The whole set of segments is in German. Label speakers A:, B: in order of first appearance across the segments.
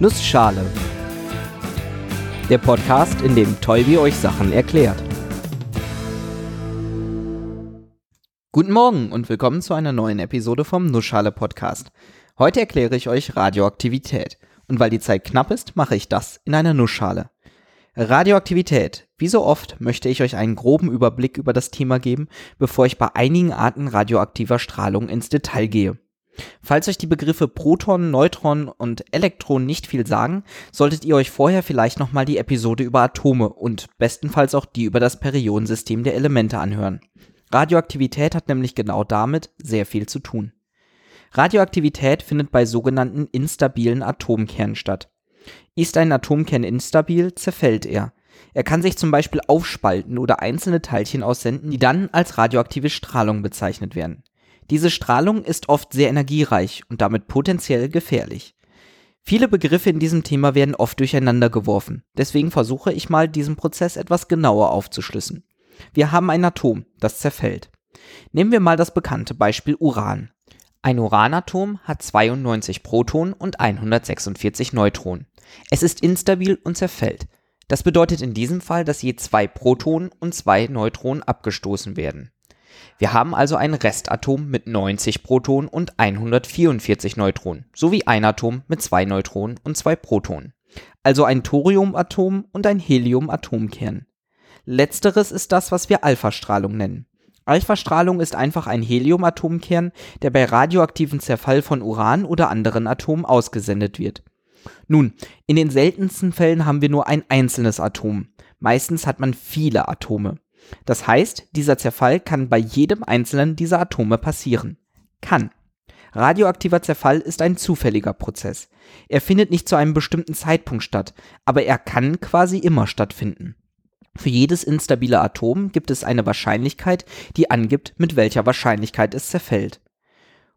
A: Nussschale. Der Podcast, in dem Tolbi euch Sachen erklärt. Guten Morgen und willkommen zu einer neuen Episode vom Nussschale Podcast. Heute erkläre ich euch Radioaktivität. Und weil die Zeit knapp ist, mache ich das in einer Nussschale. Radioaktivität. Wie so oft möchte ich euch einen groben Überblick über das Thema geben, bevor ich bei einigen Arten radioaktiver Strahlung ins Detail gehe. Falls euch die Begriffe Proton, Neutron und Elektron nicht viel sagen, solltet ihr euch vorher vielleicht nochmal die Episode über Atome und bestenfalls auch die über das Periodensystem der Elemente anhören. Radioaktivität hat nämlich genau damit sehr viel zu tun. Radioaktivität findet bei sogenannten instabilen Atomkernen statt. Ist ein Atomkern instabil, zerfällt er. Er kann sich zum Beispiel aufspalten oder einzelne Teilchen aussenden, die dann als radioaktive Strahlung bezeichnet werden. Diese Strahlung ist oft sehr energiereich und damit potenziell gefährlich. Viele Begriffe in diesem Thema werden oft durcheinander geworfen, deswegen versuche ich mal diesen Prozess etwas genauer aufzuschlüssen. Wir haben ein Atom, das zerfällt. Nehmen wir mal das bekannte Beispiel Uran. Ein Uranatom hat 92 Protonen und 146 Neutronen. Es ist instabil und zerfällt. Das bedeutet in diesem Fall, dass je zwei Protonen und zwei Neutronen abgestoßen werden. Wir haben also ein Restatom mit 90 Protonen und 144 Neutronen, sowie ein Atom mit zwei Neutronen und zwei Protonen. Also ein Thoriumatom und ein Heliumatomkern. Letzteres ist das, was wir Alphastrahlung nennen. Alphastrahlung ist einfach ein Heliumatomkern, der bei radioaktivem Zerfall von Uran oder anderen Atomen ausgesendet wird. Nun, in den seltensten Fällen haben wir nur ein einzelnes Atom. Meistens hat man viele Atome. Das heißt, dieser Zerfall kann bei jedem einzelnen dieser Atome passieren. Kann. Radioaktiver Zerfall ist ein zufälliger Prozess. Er findet nicht zu einem bestimmten Zeitpunkt statt, aber er kann quasi immer stattfinden. Für jedes instabile Atom gibt es eine Wahrscheinlichkeit, die angibt, mit welcher Wahrscheinlichkeit es zerfällt.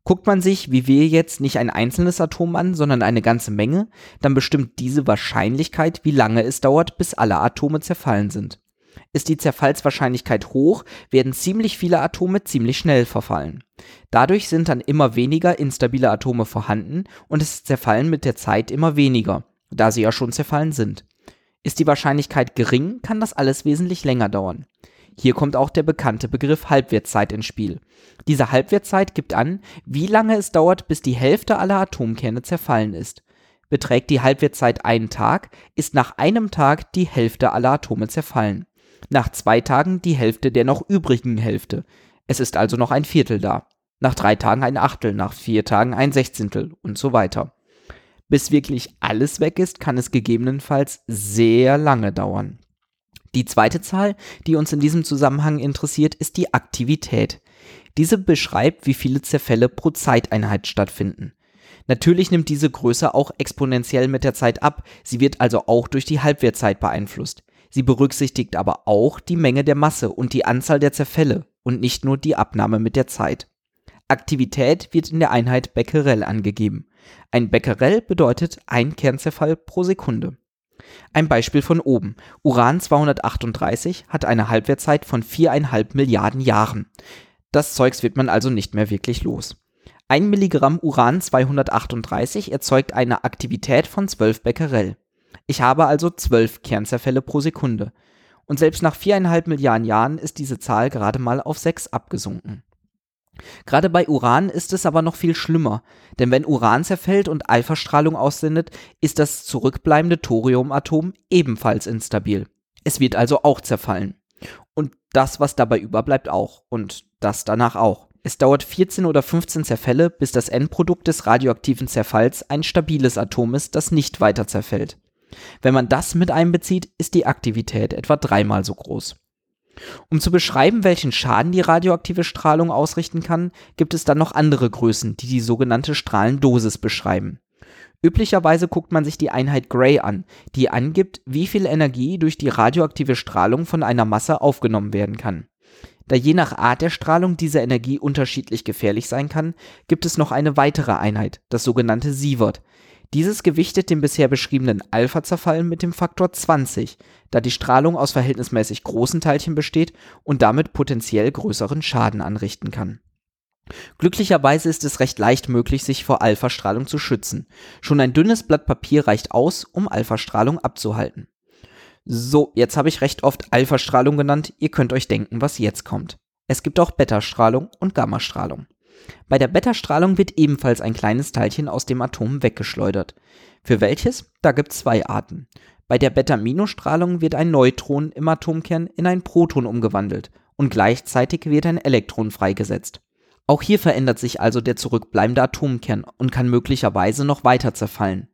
A: Guckt man sich, wie wir jetzt, nicht ein einzelnes Atom an, sondern eine ganze Menge, dann bestimmt diese Wahrscheinlichkeit, wie lange es dauert, bis alle Atome zerfallen sind. Ist die Zerfallswahrscheinlichkeit hoch, werden ziemlich viele Atome ziemlich schnell verfallen. Dadurch sind dann immer weniger instabile Atome vorhanden und es zerfallen mit der Zeit immer weniger, da sie ja schon zerfallen sind. Ist die Wahrscheinlichkeit gering, kann das alles wesentlich länger dauern. Hier kommt auch der bekannte Begriff Halbwertszeit ins Spiel. Diese Halbwertszeit gibt an, wie lange es dauert, bis die Hälfte aller Atomkerne zerfallen ist. Beträgt die Halbwertszeit einen Tag, ist nach einem Tag die Hälfte aller Atome zerfallen. Nach zwei Tagen die Hälfte der noch übrigen Hälfte. Es ist also noch ein Viertel da. Nach drei Tagen ein Achtel, nach vier Tagen ein Sechzehntel und so weiter. Bis wirklich alles weg ist, kann es gegebenenfalls sehr lange dauern. Die zweite Zahl, die uns in diesem Zusammenhang interessiert, ist die Aktivität. Diese beschreibt, wie viele Zerfälle pro Zeiteinheit stattfinden. Natürlich nimmt diese Größe auch exponentiell mit der Zeit ab, sie wird also auch durch die Halbwertzeit beeinflusst. Sie berücksichtigt aber auch die Menge der Masse und die Anzahl der Zerfälle und nicht nur die Abnahme mit der Zeit. Aktivität wird in der Einheit Becquerel angegeben. Ein Becquerel bedeutet ein Kernzerfall pro Sekunde. Ein Beispiel von oben. Uran 238 hat eine Halbwertzeit von viereinhalb Milliarden Jahren. Das Zeugs wird man also nicht mehr wirklich los. Ein Milligramm Uran 238 erzeugt eine Aktivität von 12 Becquerel. Ich habe also 12 Kernzerfälle pro Sekunde. Und selbst nach viereinhalb Milliarden Jahren ist diese Zahl gerade mal auf 6 abgesunken. Gerade bei Uran ist es aber noch viel schlimmer, denn wenn Uran zerfällt und Alphastrahlung aussendet, ist das zurückbleibende Thoriumatom ebenfalls instabil. Es wird also auch zerfallen. Und das, was dabei überbleibt, auch. Und das danach auch. Es dauert 14 oder 15 Zerfälle, bis das Endprodukt des radioaktiven Zerfalls ein stabiles Atom ist, das nicht weiter zerfällt. Wenn man das mit einbezieht, ist die Aktivität etwa dreimal so groß. Um zu beschreiben, welchen Schaden die radioaktive Strahlung ausrichten kann, gibt es dann noch andere Größen, die die sogenannte Strahlendosis beschreiben. Üblicherweise guckt man sich die Einheit Gray an, die angibt, wie viel Energie durch die radioaktive Strahlung von einer Masse aufgenommen werden kann. Da je nach Art der Strahlung diese Energie unterschiedlich gefährlich sein kann, gibt es noch eine weitere Einheit, das sogenannte Sievert, dieses gewichtet den bisher beschriebenen Alpha-Zerfall mit dem Faktor 20, da die Strahlung aus verhältnismäßig großen Teilchen besteht und damit potenziell größeren Schaden anrichten kann. Glücklicherweise ist es recht leicht möglich, sich vor Alpha-Strahlung zu schützen. Schon ein dünnes Blatt Papier reicht aus, um Alpha-Strahlung abzuhalten. So, jetzt habe ich recht oft Alpha-Strahlung genannt, ihr könnt euch denken, was jetzt kommt. Es gibt auch Beta-Strahlung und Gamma-Strahlung. Bei der Beta-Strahlung wird ebenfalls ein kleines Teilchen aus dem Atom weggeschleudert. Für welches? Da gibt es zwei Arten. Bei der Beta-Strahlung wird ein Neutron im Atomkern in ein Proton umgewandelt und gleichzeitig wird ein Elektron freigesetzt. Auch hier verändert sich also der zurückbleibende Atomkern und kann möglicherweise noch weiter zerfallen.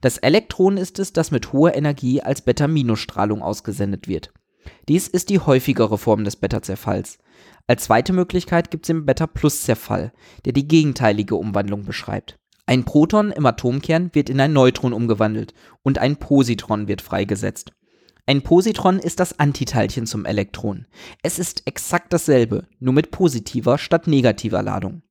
A: Das Elektron ist es, das mit hoher Energie als Beta-Strahlung ausgesendet wird. Dies ist die häufigere Form des Beta-Zerfalls. Als zweite Möglichkeit gibt es den Beta-Plus-Zerfall, der die gegenteilige Umwandlung beschreibt. Ein Proton im Atomkern wird in ein Neutron umgewandelt und ein Positron wird freigesetzt. Ein Positron ist das Antiteilchen zum Elektron. Es ist exakt dasselbe, nur mit positiver statt negativer Ladung.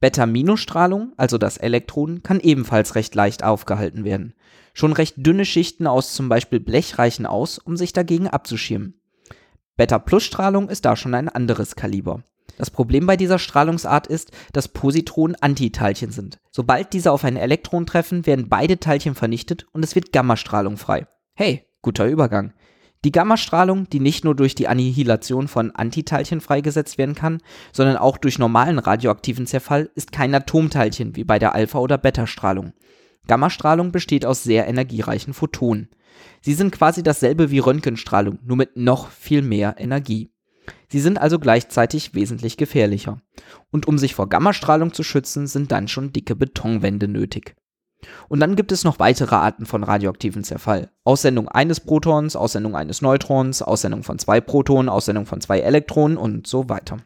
A: Beta-Strahlung, also das Elektron, kann ebenfalls recht leicht aufgehalten werden. Schon recht dünne Schichten aus zum Beispiel Blech reichen aus, um sich dagegen abzuschirmen. Beta-Plus-Strahlung ist da schon ein anderes Kaliber. Das Problem bei dieser Strahlungsart ist, dass Positronen Antiteilchen sind. Sobald diese auf ein Elektron treffen, werden beide Teilchen vernichtet und es wird Gammastrahlung frei. Hey, guter Übergang. Die Gammastrahlung, die nicht nur durch die Annihilation von Antiteilchen freigesetzt werden kann, sondern auch durch normalen radioaktiven Zerfall, ist kein Atomteilchen wie bei der Alpha- oder Beta-Strahlung. Gammastrahlung besteht aus sehr energiereichen Photonen. Sie sind quasi dasselbe wie Röntgenstrahlung, nur mit noch viel mehr Energie. Sie sind also gleichzeitig wesentlich gefährlicher. Und um sich vor Gammastrahlung zu schützen, sind dann schon dicke Betonwände nötig. Und dann gibt es noch weitere Arten von radioaktivem Zerfall. Aussendung eines Protons, Aussendung eines Neutrons, Aussendung von zwei Protonen, Aussendung von zwei Elektronen und so weiter.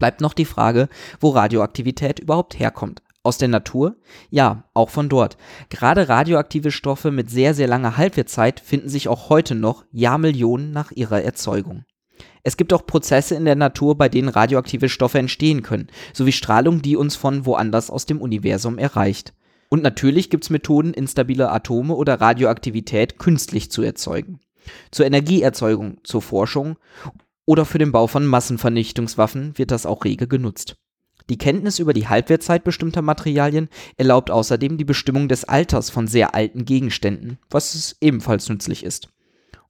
A: Bleibt noch die Frage, wo Radioaktivität überhaupt herkommt. Aus der Natur? Ja, auch von dort. Gerade radioaktive Stoffe mit sehr, sehr langer Halbwertszeit finden sich auch heute noch Jahrmillionen nach ihrer Erzeugung. Es gibt auch Prozesse in der Natur, bei denen radioaktive Stoffe entstehen können, sowie Strahlung, die uns von woanders aus dem Universum erreicht. Und natürlich gibt es Methoden, instabile Atome oder Radioaktivität künstlich zu erzeugen. Zur Energieerzeugung, zur Forschung oder für den Bau von Massenvernichtungswaffen wird das auch rege genutzt. Die Kenntnis über die Halbwertzeit bestimmter Materialien erlaubt außerdem die Bestimmung des Alters von sehr alten Gegenständen, was ebenfalls nützlich ist.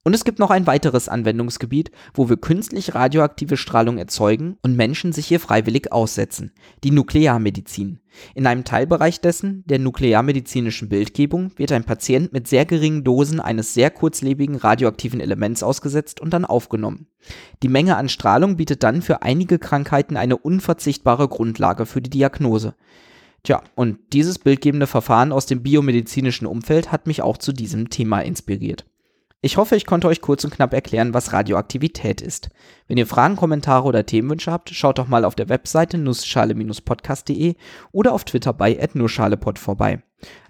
A: Und es gibt noch ein weiteres Anwendungsgebiet, wo wir künstlich radioaktive Strahlung erzeugen und Menschen sich hier freiwillig aussetzen, die Nuklearmedizin. In einem Teilbereich dessen, der nuklearmedizinischen Bildgebung, wird ein Patient mit sehr geringen Dosen eines sehr kurzlebigen radioaktiven Elements ausgesetzt und dann aufgenommen. Die Menge an Strahlung bietet dann für einige Krankheiten eine unverzichtbare Grundlage für die Diagnose. Tja, und dieses bildgebende Verfahren aus dem biomedizinischen Umfeld hat mich auch zu diesem Thema inspiriert. Ich hoffe, ich konnte euch kurz und knapp erklären, was Radioaktivität ist. Wenn ihr Fragen, Kommentare oder Themenwünsche habt, schaut doch mal auf der Webseite nussschale-podcast.de oder auf Twitter bei @nusschalepod vorbei.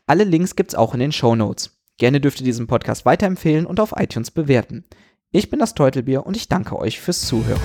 A: Alle Links gibt's auch in den Show Notes. Gerne dürft ihr diesen Podcast weiterempfehlen und auf iTunes bewerten. Ich bin das Teutelbier und ich danke euch fürs Zuhören.